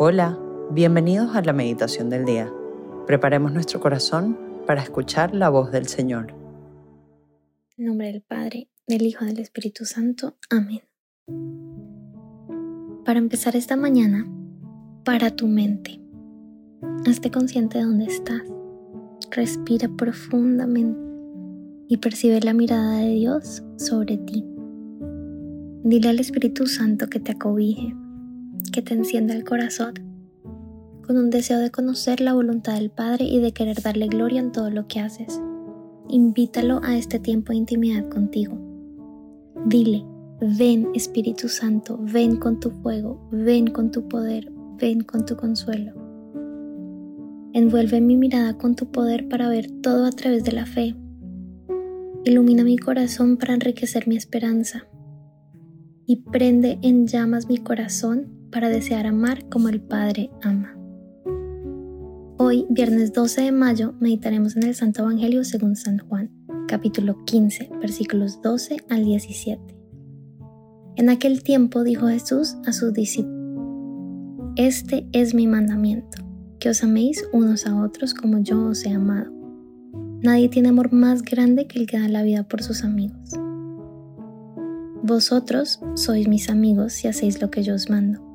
Hola, bienvenidos a la meditación del día. Preparemos nuestro corazón para escuchar la voz del Señor. En nombre del Padre, del Hijo, del Espíritu Santo. Amén. Para empezar esta mañana, para tu mente. Hazte consciente de dónde estás. Respira profundamente y percibe la mirada de Dios sobre ti. Dile al Espíritu Santo que te acobije que te encienda el corazón, con un deseo de conocer la voluntad del Padre y de querer darle gloria en todo lo que haces. Invítalo a este tiempo de intimidad contigo. Dile, ven Espíritu Santo, ven con tu fuego, ven con tu poder, ven con tu consuelo. Envuelve mi mirada con tu poder para ver todo a través de la fe. Ilumina mi corazón para enriquecer mi esperanza. Y prende en llamas mi corazón para desear amar como el Padre ama. Hoy, viernes 12 de mayo, meditaremos en el Santo Evangelio según San Juan, capítulo 15, versículos 12 al 17. En aquel tiempo dijo Jesús a sus discípulos, Este es mi mandamiento, que os améis unos a otros como yo os he amado. Nadie tiene amor más grande que el que da la vida por sus amigos. Vosotros sois mis amigos si hacéis lo que yo os mando.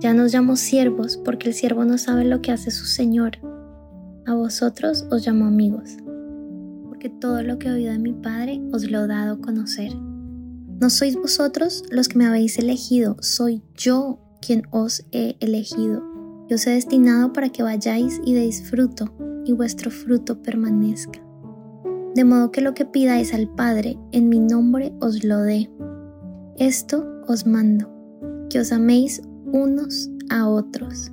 Ya nos llamo siervos porque el siervo no sabe lo que hace su Señor. A vosotros os llamo amigos, porque todo lo que he oído de mi Padre os lo he dado a conocer. No sois vosotros los que me habéis elegido, soy yo quien os he elegido. Yo os he destinado para que vayáis y deis fruto, y vuestro fruto permanezca. De modo que lo que pidáis al Padre en mi nombre os lo dé. Esto os mando, que os améis unos a otros.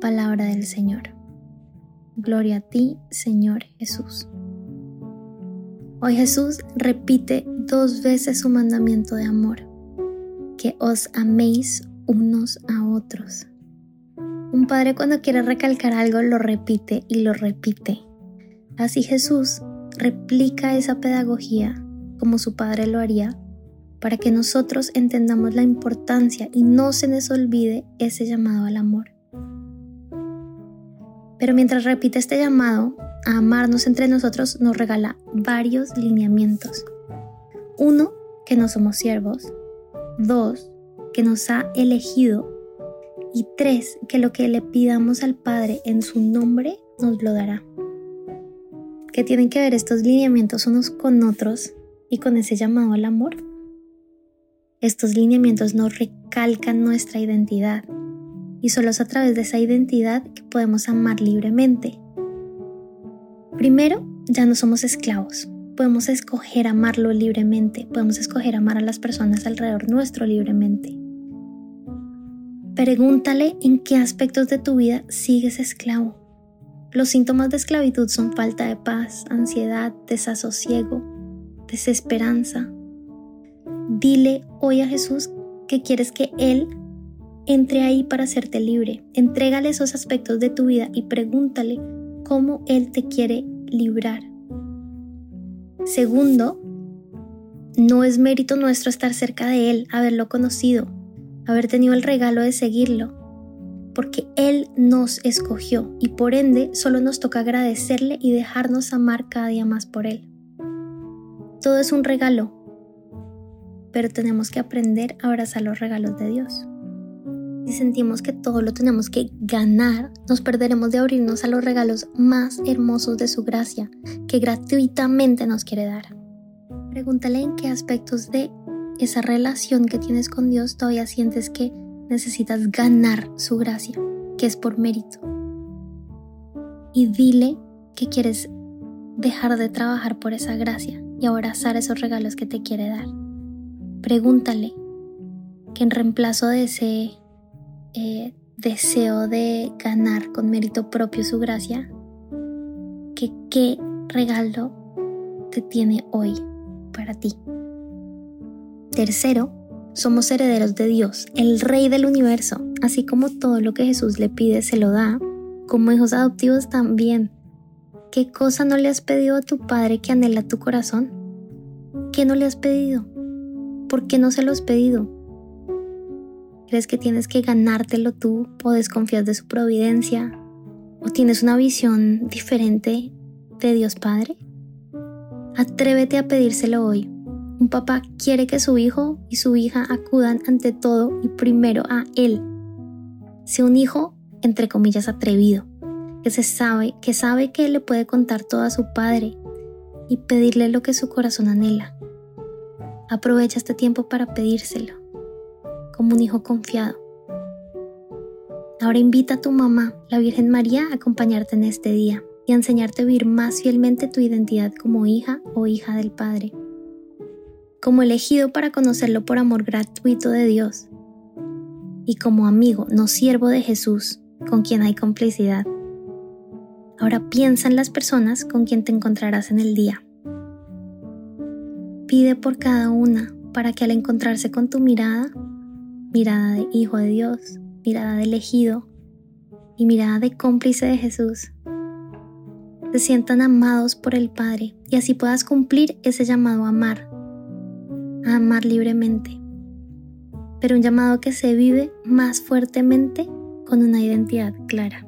Palabra del Señor. Gloria a ti, Señor Jesús. Hoy Jesús repite dos veces su mandamiento de amor, que os améis unos a otros. Un padre cuando quiere recalcar algo lo repite y lo repite. Así Jesús replica esa pedagogía como su padre lo haría para que nosotros entendamos la importancia y no se nos olvide ese llamado al amor. Pero mientras repite este llamado a amarnos entre nosotros, nos regala varios lineamientos. Uno, que no somos siervos. Dos, que nos ha elegido. Y tres, que lo que le pidamos al Padre en su nombre nos lo dará. ¿Qué tienen que ver estos lineamientos unos con otros y con ese llamado al amor? Estos lineamientos nos recalcan nuestra identidad y solo es a través de esa identidad que podemos amar libremente. Primero, ya no somos esclavos. Podemos escoger amarlo libremente, podemos escoger amar a las personas alrededor nuestro libremente. Pregúntale en qué aspectos de tu vida sigues esclavo. Los síntomas de esclavitud son falta de paz, ansiedad, desasosiego, desesperanza, Dile hoy a Jesús que quieres que Él entre ahí para hacerte libre. Entrégale esos aspectos de tu vida y pregúntale cómo Él te quiere librar. Segundo, no es mérito nuestro estar cerca de Él, haberlo conocido, haber tenido el regalo de seguirlo, porque Él nos escogió y por ende solo nos toca agradecerle y dejarnos amar cada día más por Él. Todo es un regalo, pero tenemos que aprender a abrazar los regalos de Dios. Si sentimos que todo lo tenemos que ganar, nos perderemos de abrirnos a los regalos más hermosos de su gracia, que gratuitamente nos quiere dar. Pregúntale en qué aspectos de esa relación que tienes con Dios todavía sientes que necesitas ganar su gracia, que es por mérito. Y dile que quieres dejar de trabajar por esa gracia y abrazar esos regalos que te quiere dar. Pregúntale que en reemplazo de ese eh, deseo de ganar con mérito propio su gracia, que qué regalo te tiene hoy para ti. Tercero, somos herederos de Dios, el Rey del universo, así como todo lo que Jesús le pide se lo da, como hijos adoptivos también. ¿Qué cosa no le has pedido a tu Padre que anhela tu corazón? ¿Qué no le has pedido? ¿Por qué no se lo has pedido? ¿Crees que tienes que ganártelo tú o desconfías de su providencia? ¿O tienes una visión diferente de Dios Padre? Atrévete a pedírselo hoy. Un papá quiere que su hijo y su hija acudan ante todo y primero a Él. Sea un hijo, entre comillas, atrevido, que se sabe, que sabe que le puede contar todo a su padre y pedirle lo que su corazón anhela. Aprovecha este tiempo para pedírselo como un hijo confiado. Ahora invita a tu mamá, la Virgen María, a acompañarte en este día y a enseñarte a vivir más fielmente tu identidad como hija o hija del Padre, como elegido para conocerlo por amor gratuito de Dios y como amigo, no siervo de Jesús, con quien hay complicidad. Ahora piensa en las personas con quien te encontrarás en el día. Pide por cada una para que al encontrarse con tu mirada mirada de hijo de Dios, mirada de elegido y mirada de cómplice de Jesús. Se sientan amados por el Padre y así puedas cumplir ese llamado a amar, a amar libremente, pero un llamado que se vive más fuertemente con una identidad clara.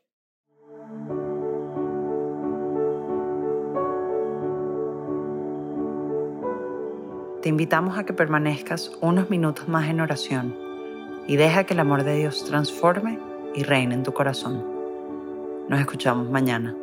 Te invitamos a que permanezcas unos minutos más en oración y deja que el amor de Dios transforme y reine en tu corazón. Nos escuchamos mañana.